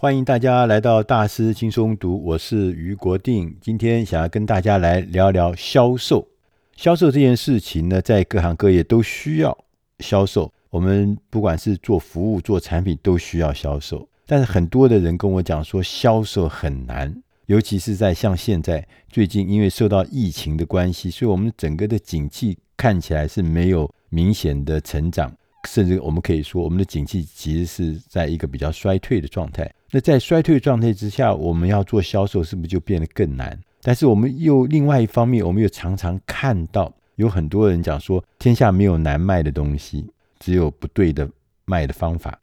欢迎大家来到大师轻松读，我是余国定。今天想要跟大家来聊聊销售。销售这件事情呢，在各行各业都需要销售。我们不管是做服务、做产品，都需要销售。但是很多的人跟我讲说，销售很难，尤其是在像现在最近，因为受到疫情的关系，所以我们整个的景气看起来是没有明显的成长。甚至我们可以说，我们的景气其实是在一个比较衰退的状态。那在衰退状态之下，我们要做销售，是不是就变得更难？但是我们又另外一方面，我们又常常看到有很多人讲说，天下没有难卖的东西，只有不对的卖的方法。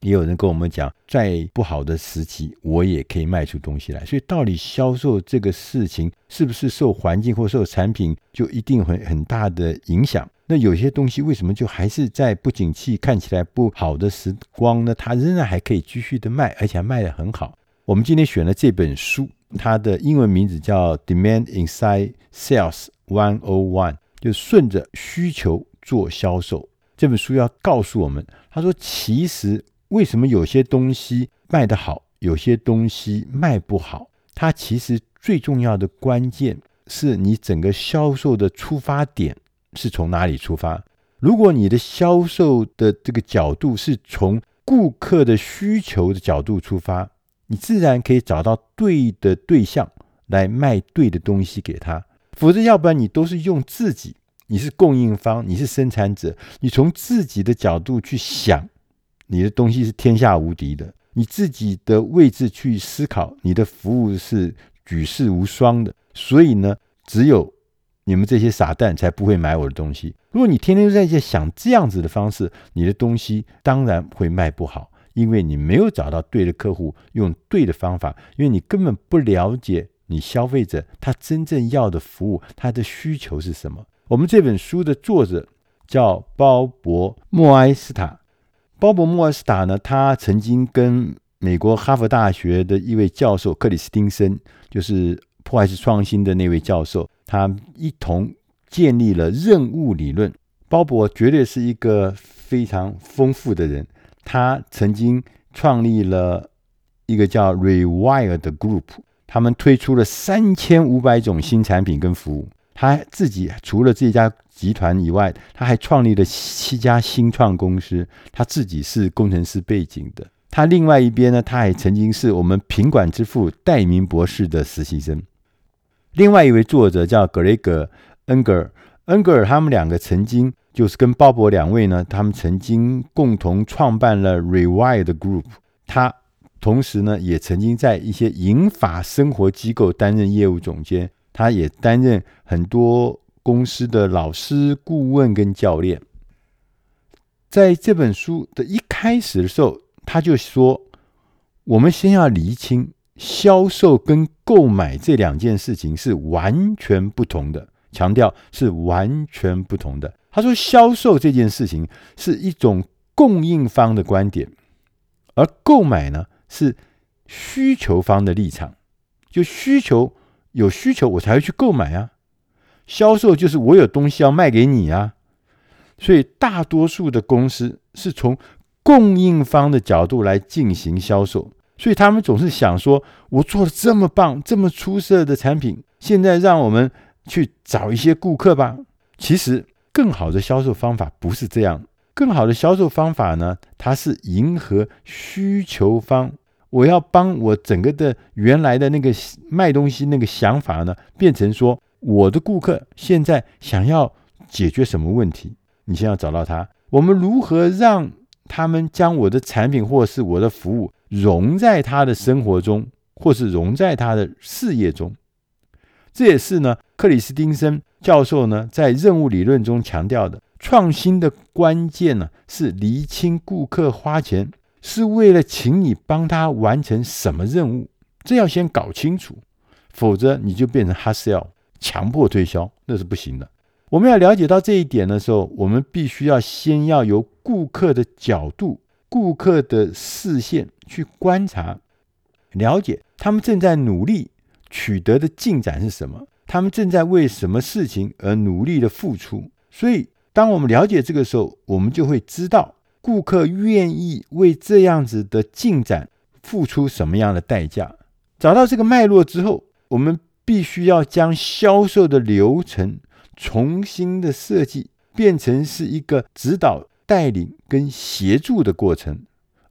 也有人跟我们讲，在不好的时期，我也可以卖出东西来。所以，到底销售这个事情，是不是受环境或受产品就一定会很大的影响？那有些东西为什么就还是在不景气、看起来不好的时光呢？它仍然还可以继续的卖，而且还卖得很好。我们今天选了这本书，它的英文名字叫《Demand Inside Sales 101》，就顺着需求做销售。这本书要告诉我们，他说，其实。为什么有些东西卖得好，有些东西卖不好？它其实最重要的关键是你整个销售的出发点是从哪里出发。如果你的销售的这个角度是从顾客的需求的角度出发，你自然可以找到对的对象来卖对的东西给他。否则，要不然你都是用自己，你是供应方，你是生产者，你从自己的角度去想。你的东西是天下无敌的，你自己的位置去思考，你的服务是举世无双的，所以呢，只有你们这些傻蛋才不会买我的东西。如果你天天都在这想这样子的方式，你的东西当然会卖不好，因为你没有找到对的客户，用对的方法，因为你根本不了解你消费者他真正要的服务，他的需求是什么。我们这本书的作者叫鲍勃·莫埃斯塔。鲍勃·莫埃斯塔呢，他曾经跟美国哈佛大学的一位教授克里斯汀森，就是破坏式创新的那位教授，他一同建立了任务理论。鲍勃绝对是一个非常丰富的人，他曾经创立了一个叫 Rewire 的 Group，他们推出了三千五百种新产品跟服务。他自己除了这家集团以外，他还创立了七家新创公司。他自己是工程师背景的。他另外一边呢，他还曾经是我们品管之父戴明博士的实习生。另外一位作者叫格雷格·恩格尔，恩格尔他们两个曾经就是跟鲍勃两位呢，他们曾经共同创办了 Rewire 的 Group。他同时呢，也曾经在一些银发生活机构担任业务总监。他也担任很多公司的老师、顾问跟教练。在这本书的一开始的时候，他就说：“我们先要厘清销售跟购买这两件事情是完全不同的，强调是完全不同的。”他说：“销售这件事情是一种供应方的观点，而购买呢是需求方的立场，就需求。”有需求我才会去购买啊，销售就是我有东西要卖给你啊，所以大多数的公司是从供应方的角度来进行销售，所以他们总是想说，我做的这么棒、这么出色的产品，现在让我们去找一些顾客吧。其实更好的销售方法不是这样，更好的销售方法呢，它是迎合需求方。我要帮我整个的原来的那个卖东西那个想法呢，变成说我的顾客现在想要解决什么问题？你先要找到他。我们如何让他们将我的产品或是我的服务融在他的生活中，或是融在他的事业中？这也是呢，克里斯汀森教授呢在任务理论中强调的创新的关键呢，是厘清顾客花钱。是为了请你帮他完成什么任务，这要先搞清楚，否则你就变成 hard sell，强迫推销，那是不行的。我们要了解到这一点的时候，我们必须要先要由顾客的角度、顾客的视线去观察，了解他们正在努力取得的进展是什么，他们正在为什么事情而努力的付出。所以，当我们了解这个时候，我们就会知道。顾客愿意为这样子的进展付出什么样的代价。找到这个脉络之后，我们必须要将销售的流程重新的设计，变成是一个指导、带领跟协助的过程，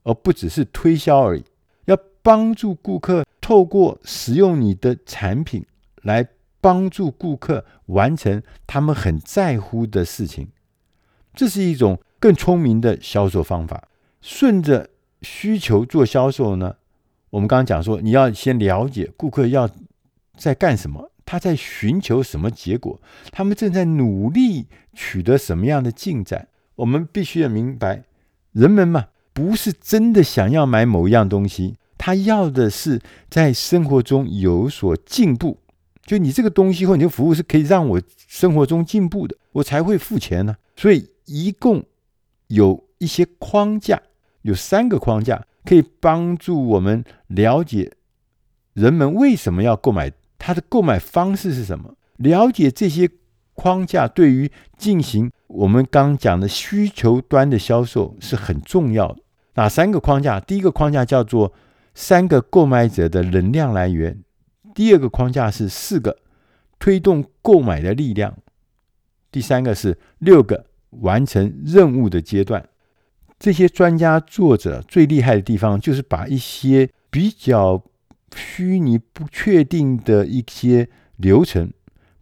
而不只是推销而已。要帮助顾客透过使用你的产品，来帮助顾客完成他们很在乎的事情。这是一种更聪明的销售方法。顺着需求做销售呢？我们刚刚讲说，你要先了解顾客要在干什么，他在寻求什么结果，他们正在努力取得什么样的进展。我们必须要明白，人们嘛，不是真的想要买某一样东西，他要的是在生活中有所进步。就你这个东西或你的服务是可以让我生活中进步的，我才会付钱呢。所以一共有一些框架，有三个框架。可以帮助我们了解人们为什么要购买，他的购买方式是什么？了解这些框架对于进行我们刚讲的需求端的销售是很重要的。哪三个框架？第一个框架叫做三个购买者的能量来源，第二个框架是四个推动购买的力量，第三个是六个完成任务的阶段。这些专家作者最厉害的地方，就是把一些比较虚拟、不确定的一些流程，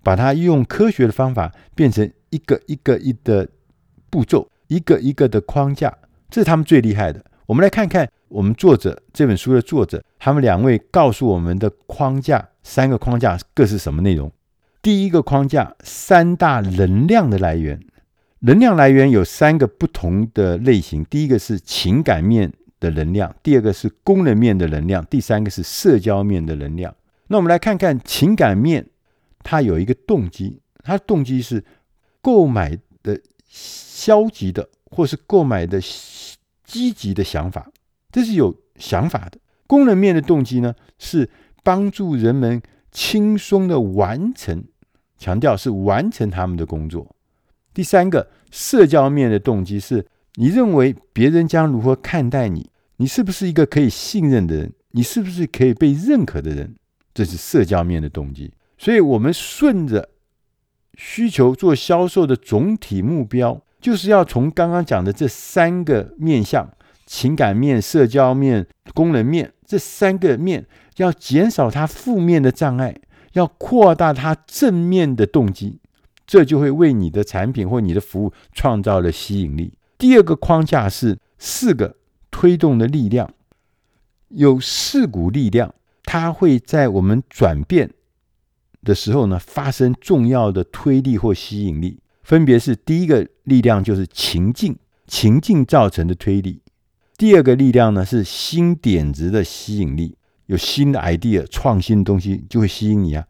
把它用科学的方法变成一个一个一的步骤，一个一个的框架，这是他们最厉害的。我们来看看我们作者这本书的作者，他们两位告诉我们的框架，三个框架各是什么内容？第一个框架，三大能量的来源。能量来源有三个不同的类型，第一个是情感面的能量，第二个是功能面的能量，第三个是社交面的能量。那我们来看看情感面，他有一个动机，他的动机是购买的消极的，或是购买的积极的想法，这是有想法的。功能面的动机呢，是帮助人们轻松的完成，强调是完成他们的工作。第三个社交面的动机是，你认为别人将如何看待你？你是不是一个可以信任的人？你是不是可以被认可的人？这是社交面的动机。所以，我们顺着需求做销售的总体目标，就是要从刚刚讲的这三个面向：情感面、社交面、功能面这三个面，要减少它负面的障碍，要扩大它正面的动机。这就会为你的产品或你的服务创造了吸引力。第二个框架是四个推动的力量，有四股力量，它会在我们转变的时候呢，发生重要的推力或吸引力。分别是第一个力量就是情境，情境造成的推力；第二个力量呢是新点子的吸引力，有新的 idea、创新的东西就会吸引你啊。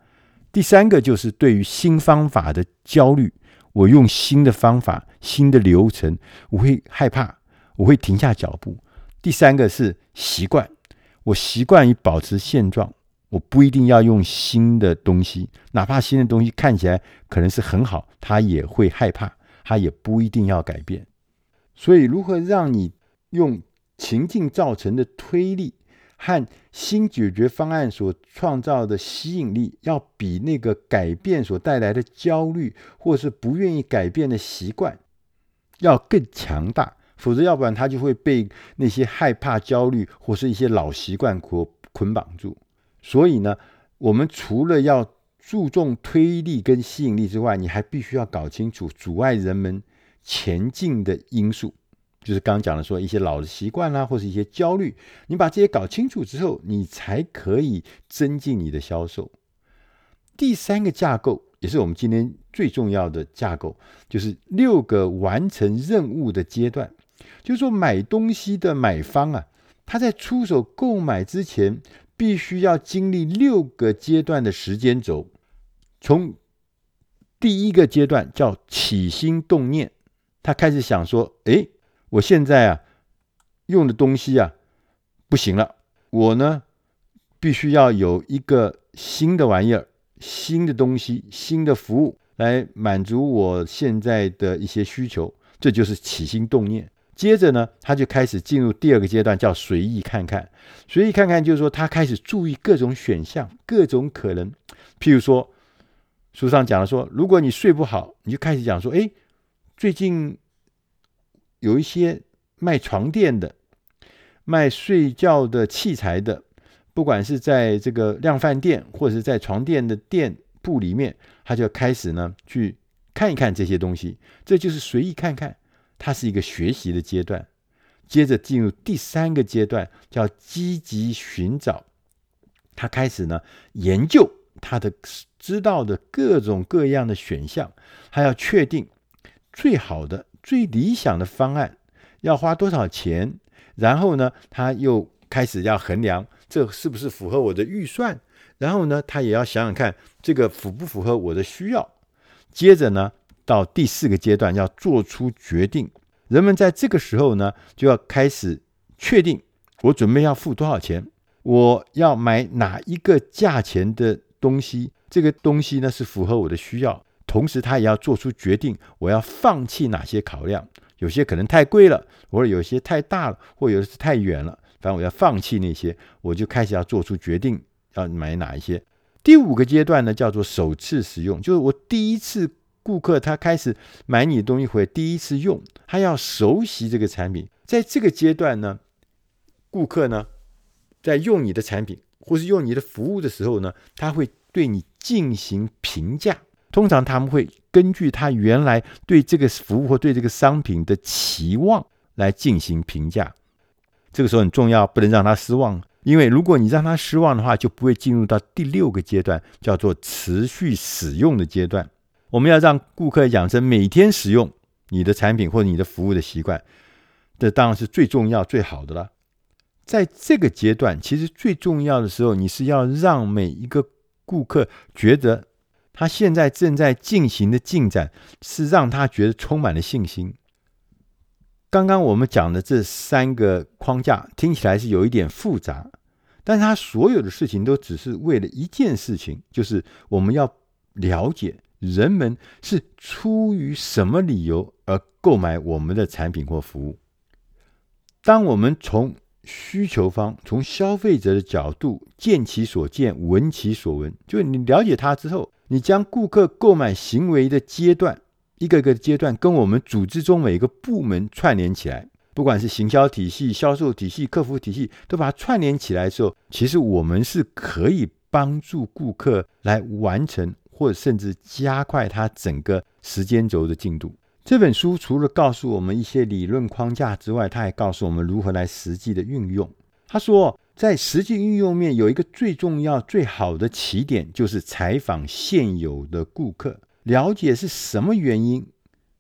第三个就是对于新方法的焦虑，我用新的方法、新的流程，我会害怕，我会停下脚步。第三个是习惯，我习惯于保持现状，我不一定要用新的东西，哪怕新的东西看起来可能是很好，他也会害怕，他也不一定要改变。所以，如何让你用情境造成的推力，和新解决方案所创造的吸引力，要比那个改变所带来的焦虑，或是不愿意改变的习惯，要更强大。否则，要不然他就会被那些害怕、焦虑或是一些老习惯捆捆绑住。所以呢，我们除了要注重推力跟吸引力之外，你还必须要搞清楚阻碍人们前进的因素。就是刚刚讲的说一些老的习惯啦，或是一些焦虑，你把这些搞清楚之后，你才可以增进你的销售。第三个架构也是我们今天最重要的架构，就是六个完成任务的阶段。就是说，买东西的买方啊，他在出手购买之前，必须要经历六个阶段的时间轴。从第一个阶段叫起心动念，他开始想说，诶。我现在啊，用的东西啊不行了，我呢必须要有一个新的玩意儿、新的东西、新的服务来满足我现在的一些需求，这就是起心动念。接着呢，他就开始进入第二个阶段，叫随意看看。随意看看就是说，他开始注意各种选项、各种可能。譬如说，书上讲了说，如果你睡不好，你就开始讲说，哎，最近有一些卖床垫的、卖睡觉的器材的，不管是在这个量贩店或者是在床垫的店铺里面，他就开始呢去看一看这些东西。这就是随意看看。它是一个学习的阶段，接着进入第三个阶段，叫积极寻找。他开始呢研究他的知道的各种各样的选项，他要确定最好的、最理想的方案要花多少钱，然后呢，他又开始要衡量这是不是符合我的预算，然后呢，他也要想想看这个符不符合我的需要，接着呢。到第四个阶段要做出决定，人们在这个时候呢，就要开始确定我准备要付多少钱，我要买哪一个价钱的东西，这个东西呢是符合我的需要，同时他也要做出决定，我要放弃哪些考量，有些可能太贵了，或者有些太大了，或有的是太远了，反正我要放弃那些，我就开始要做出决定，要买哪一些。第五个阶段呢，叫做首次使用，就是我第一次。顾客他开始买你的东西回，第一次用，他要熟悉这个产品。在这个阶段呢，顾客呢，在用你的产品或是用你的服务的时候呢，他会对你进行评价。通常他们会根据他原来对这个服务或对这个商品的期望来进行评价。这个时候很重要，不能让他失望，因为如果你让他失望的话，就不会进入到第六个阶段，叫做持续使用的阶段。我们要让顾客养成每天使用你的产品或者你的服务的习惯，这当然是最重要、最好的了。在这个阶段，其实最重要的时候，你是要让每一个顾客觉得他现在正在进行的进展是让他觉得充满了信心。刚刚我们讲的这三个框架听起来是有一点复杂，但是他所有的事情都只是为了一件事情，就是我们要了解。人们是出于什么理由而购买我们的产品或服务？当我们从需求方、从消费者的角度见其所见、闻其所闻，就你了解他之后，你将顾客购买行为的阶段一个个阶段跟我们组织中每一个部门串联起来，不管是行销体系、销售体系、客服体系，都把它串联起来的时候，其实我们是可以帮助顾客来完成。或者甚至加快它整个时间轴的进度。这本书除了告诉我们一些理论框架之外，它还告诉我们如何来实际的运用。他说，在实际运用面有一个最重要、最好的起点，就是采访现有的顾客，了解是什么原因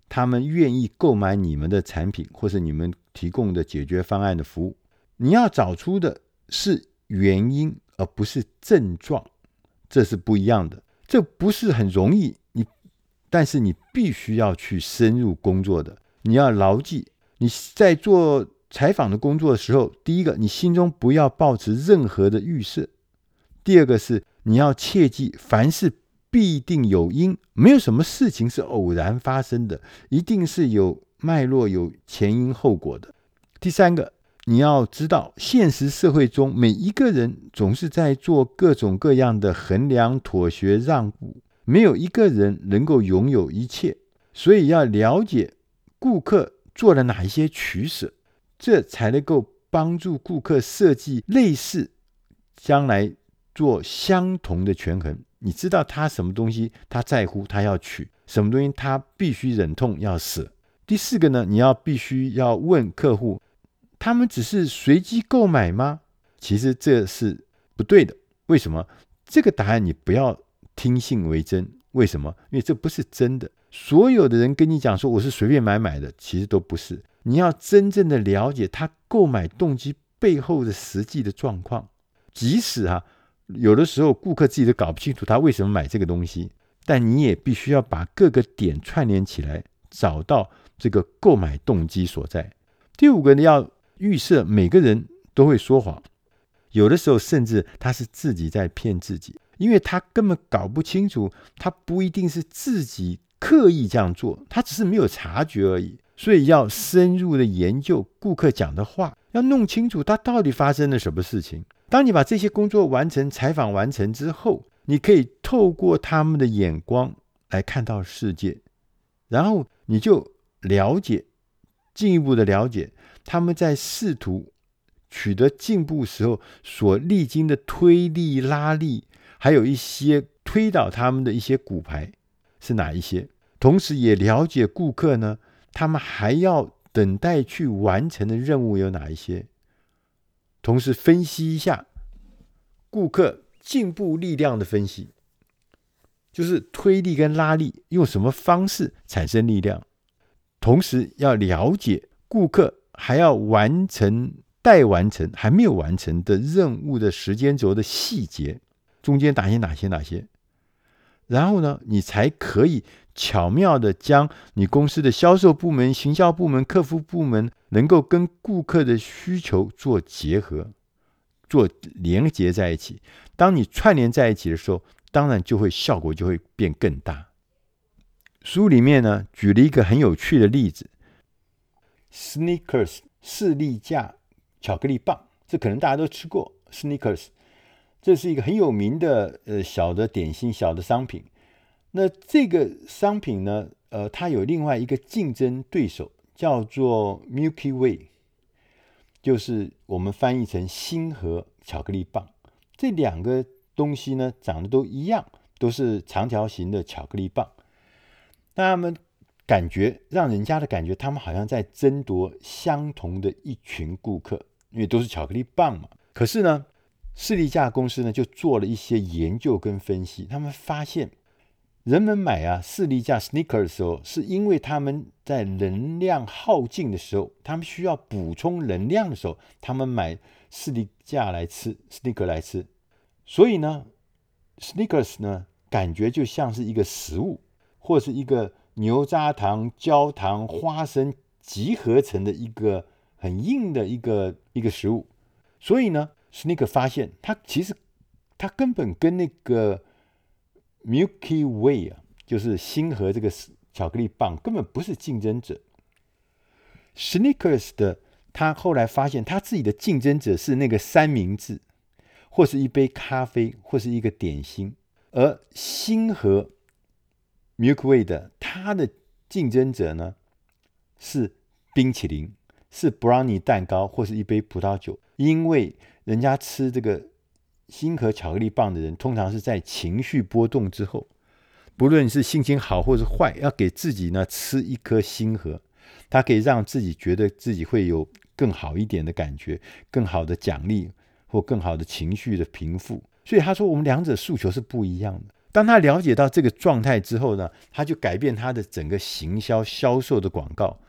他们愿意购买你们的产品，或是你们提供的解决方案的服务。你要找出的是原因，而不是症状，这是不一样的。这不是很容易，你，但是你必须要去深入工作的。你要牢记，你在做采访的工作的时候，第一个，你心中不要抱持任何的预设；第二个是，你要切记，凡事必定有因，没有什么事情是偶然发生的，一定是有脉络、有前因后果的。第三个。你要知道，现实社会中每一个人总是在做各种各样的衡量、妥协、让步，没有一个人能够拥有一切。所以要了解顾客做了哪一些取舍，这才能够帮助顾客设计类似将来做相同的权衡。你知道他什么东西他在乎，他要取；什么东西他必须忍痛要舍。第四个呢，你要必须要问客户。他们只是随机购买吗？其实这是不对的。为什么？这个答案你不要听信为真。为什么？因为这不是真的。所有的人跟你讲说我是随便买买的，其实都不是。你要真正的了解他购买动机背后的实际的状况。即使啊，有的时候顾客自己都搞不清楚他为什么买这个东西，但你也必须要把各个点串联起来，找到这个购买动机所在。第五个呢，要。预设每个人都会说谎，有的时候甚至他是自己在骗自己，因为他根本搞不清楚，他不一定是自己刻意这样做，他只是没有察觉而已。所以要深入的研究顾客讲的话，要弄清楚他到底发生了什么事情。当你把这些工作完成、采访完成之后，你可以透过他们的眼光来看到世界，然后你就了解，进一步的了解他们在试图取得进步时候所历经的推力、拉力，还有一些推倒他们的一些骨牌是哪一些，同时也了解顾客呢。他们还要等待去完成的任务有哪一些？同时分析一下顾客进步力量的分析，就是推力跟拉力用什么方式产生力量。同时要了解顾客还要完成待完成还没有完成的任务的时间轴的细节，中间哪些哪些哪些，然后呢，你才可以。巧妙地将你公司的销售部门、行销部门、客服部门能够跟顾客的需求做结合、做连接在一起。当你串联在一起的时候，当然就会效果就会变更大。书里面呢举了一个很有趣的例子：Snickers 士力架巧克力棒，这可能大家都吃过。Snickers 这是一个很有名的呃小的点心、小的商品。那这个商品呢，呃，它有另外一个竞争对手，叫做 Milky Way，就是我们翻译成星河巧克力棒。这两个东西呢，长得都一样，都是长条形的巧克力棒。那他们感觉让人家的感觉，他们好像在争夺相同的一群顾客，因为都是巧克力棒嘛。可是呢，士力架公司呢，就做了一些研究跟分析，他们发现。人们买啊士力架 Snickers 的时候，是因为他们在能量耗尽的时候，他们需要补充能量的时候，他们买士力架来吃 snicker 来吃。所以呢，Snickers 呢，感觉就像是一个食物，或是一个牛轧糖、焦糖、花生集合成的一个很硬的一个一个食物。所以呢，Snickers 发现它其实它根本跟那个。Milky Way 啊，就是星河这个巧克力棒根本不是竞争者。Snickers 的他后来发现他自己的竞争者是那个三明治，或是一杯咖啡，或是一个点心。而星河 Milky Way 的他的竞争者呢，是冰淇淋，是 Brownie 蛋糕，或是一杯葡萄酒。因为人家吃这个。星河巧克力棒的人，通常是在情绪波动之后，不论是心情好或是坏，要给自己呢吃一颗星河，它可以让自己觉得自己会有更好一点的感觉，更好的奖励或更好的情绪的平复。所以他说，我们两者诉求是不一样的。当他了解到这个状态之后呢，他就改变他的整个行销销售的广告，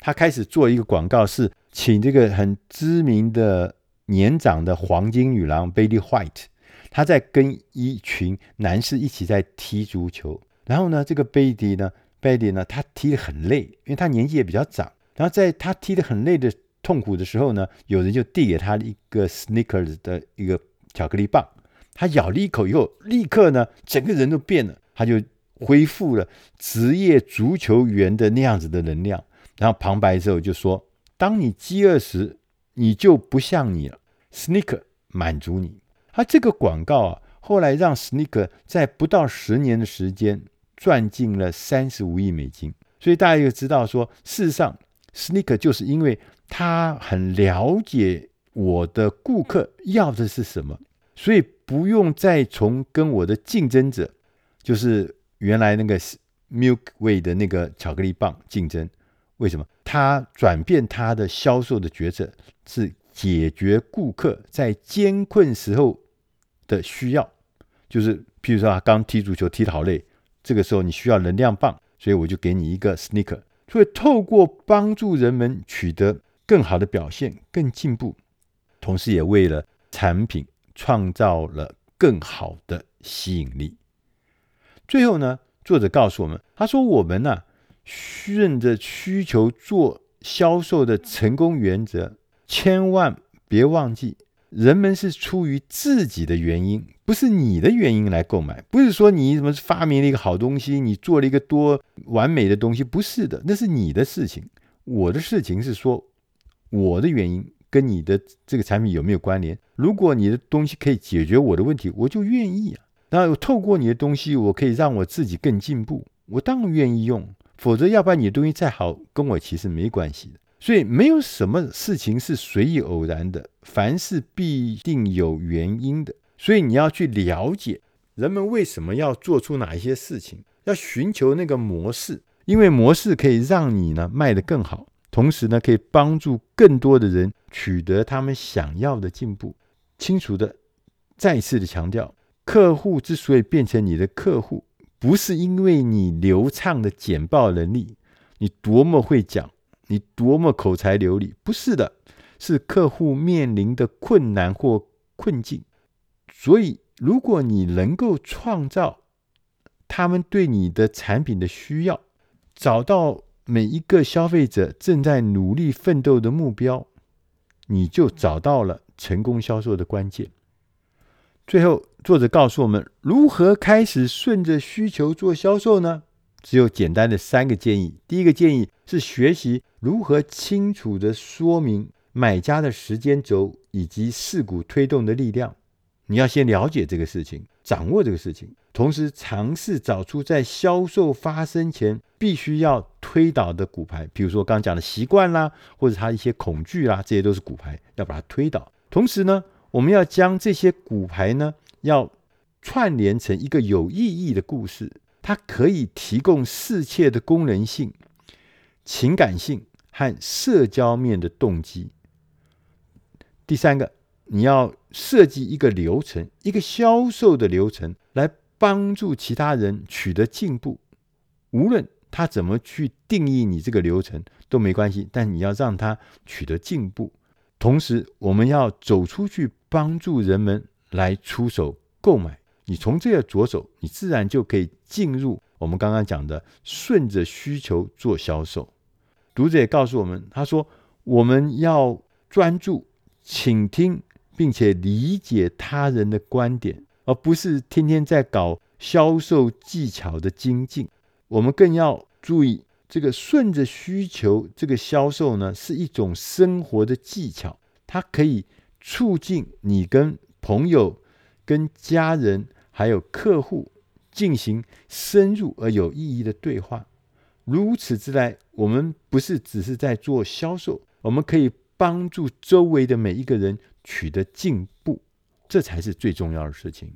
他开始做一个广告，是请这个很知名的。年长的黄金女郎 Betty White，她在跟一群男士一起在踢足球。然后呢，这个 Betty 呢，Betty 呢，她踢得很累，因为她年纪也比较长。然后在她踢得很累的痛苦的时候呢，有人就递给她一个 Snickers 的一个巧克力棒。他咬了一口以后，立刻呢，整个人都变了，他就恢复了职业足球员的那样子的能量。然后旁白之后就说：“当你饥饿时。”你就不像你了，Snickers 满足你。他这个广告啊，后来让 Snickers 在不到十年的时间赚进了三十五亿美金。所以大家就知道说，事实上，Snickers 就是因为他很了解我的顾客要的是什么，所以不用再从跟我的竞争者，就是原来那个 Milky Way 的那个巧克力棒竞争。为什么？他转变他的销售的决策，是解决顾客在艰困时候的需要。就是譬如说，他刚踢足球踢得好累，这个时候你需要能量棒，所以我就给你一个 sneaker。所以透过帮助人们取得更好的表现、更进步，同时也为了产品创造了更好的吸引力。最后呢，作者告诉我们，他说：“我们呢、”顺着需求做销售的成功原则，千万别忘记，人们是出于自己的原因，不是你的原因来购买。不是说你什么发明了一个好东西，你做了一个多完美的东西，不是的，那是你的事情。我的事情是说我的原因跟你的这个产品有没有关联？如果你的东西可以解决我的问题，我就愿意啊。那我透过你的东西，我可以让我自己更进步，我当然愿意用。否则，要不然你的东西再好，跟我其实没关系的。所以，没有什么事情是随意偶然的，凡事必定有原因的。所以，你要去了解人们为什么要做出哪一些事情，要寻求那个模式，因为模式可以让你呢卖得更好，同时呢可以帮助更多的人取得他们想要的进步。清楚的，再次的强调，客户之所以变成你的客户。不是因为你流畅的简报能力，你多么会讲，你多么口才流利，不是的，是客户面临的困难或困境。所以，如果你能够创造他们对你的产品的需要，找到每一个消费者正在努力奋斗的目标，你就找到了成功销售的关键。最后，作者告诉我们如何开始顺着需求做销售呢？只有简单的三个建议。第一个建议是学习如何清楚地说明买家的时间轴以及事故推动的力量。你要先了解这个事情，掌握这个事情，同时尝试找出在销售发生前必须要推倒的骨牌，比如说刚刚讲的习惯啦，或者他一些恐惧啦，这些都是骨牌，要把它推倒。同时呢，我们要将这些骨牌呢，要串联成一个有意义的故事，它可以提供世界的功能性、情感性和社交面的动机。第三个，你要设计一个流程，一个销售的流程，来帮助其他人取得进步。无论他怎么去定义你这个流程都没关系，但你要让他取得进步。同时，我们要走出去，帮助人们来出手购买。你从这个着手，你自然就可以进入我们刚刚讲的顺着需求做销售。读者也告诉我们，他说：“我们要专注倾听，并且理解他人的观点，而不是天天在搞销售技巧的精进。我们更要注意。”这个顺着需求，这个销售呢，是一种生活的技巧，它可以促进你跟朋友、跟家人还有客户进行深入而有意义的对话。如此之来，我们不是只是在做销售，我们可以帮助周围的每一个人取得进步，这才是最重要的事情。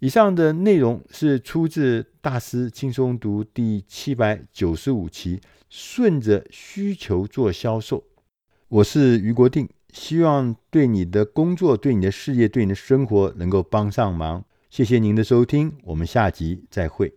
以上的内容是出自《大师轻松读》第七百九十五期，顺着需求做销售。我是于国定，希望对你的工作、对你的事业、对你的生活能够帮上忙。谢谢您的收听，我们下集再会。